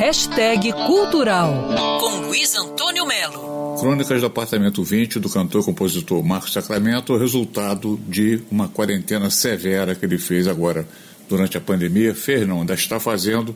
Hashtag Cultural, com Luiz Antônio Melo. Crônicas do Apartamento 20, do cantor e compositor Marcos Sacramento, resultado de uma quarentena severa que ele fez agora durante a pandemia, fez não, ainda está fazendo,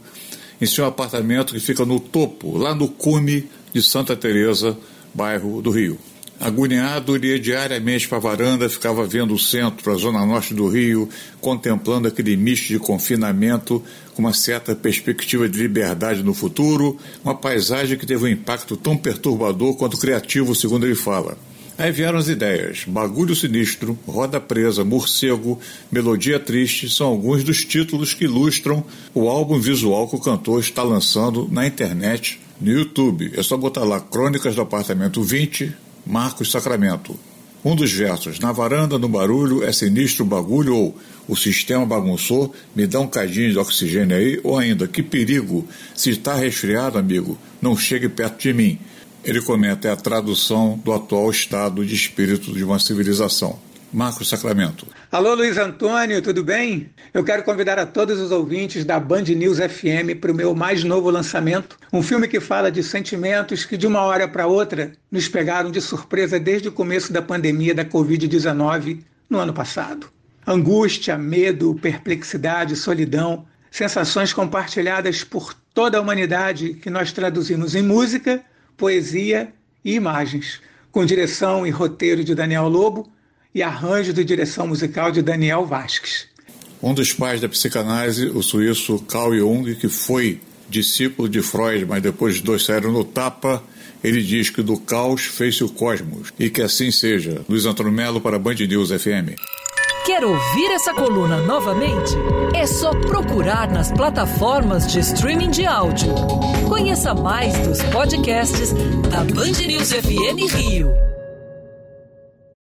em seu apartamento que fica no topo, lá no cume de Santa Teresa, bairro do Rio. Agoniado, ia diariamente para a varanda, ficava vendo o centro, a zona norte do Rio, contemplando aquele misto de confinamento com uma certa perspectiva de liberdade no futuro, uma paisagem que teve um impacto tão perturbador quanto criativo, segundo ele fala. Aí vieram as ideias. Bagulho Sinistro, Roda Presa, Morcego, Melodia Triste são alguns dos títulos que ilustram o álbum visual que o cantor está lançando na internet, no YouTube. É só botar lá Crônicas do Apartamento 20, Marcos Sacramento. Um dos versos, na varanda, no barulho, é sinistro o bagulho, ou o sistema bagunçou, me dá um cadinho de oxigênio aí, ou ainda, que perigo, se está resfriado, amigo, não chegue perto de mim. Ele comenta é a tradução do atual estado de espírito de uma civilização. Marcos Sacramento. Alô, Luiz Antônio, tudo bem? Eu quero convidar a todos os ouvintes da Band News FM para o meu mais novo lançamento, um filme que fala de sentimentos que de uma hora para outra nos pegaram de surpresa desde o começo da pandemia da Covid-19 no ano passado. Angústia, medo, perplexidade, solidão, sensações compartilhadas por toda a humanidade que nós traduzimos em música, poesia e imagens, com direção e roteiro de Daniel Lobo e arranjo de direção musical de Daniel Vasques. Um dos pais da psicanálise, o suíço Carl Jung, que foi discípulo de Freud, mas depois os dois saíram no tapa, ele diz que do caos fez-se o cosmos e que assim seja. Luiz Antônio Melo para Band News FM. Quer ouvir essa coluna novamente? É só procurar nas plataformas de streaming de áudio. Conheça mais dos podcasts da Band News FM Rio.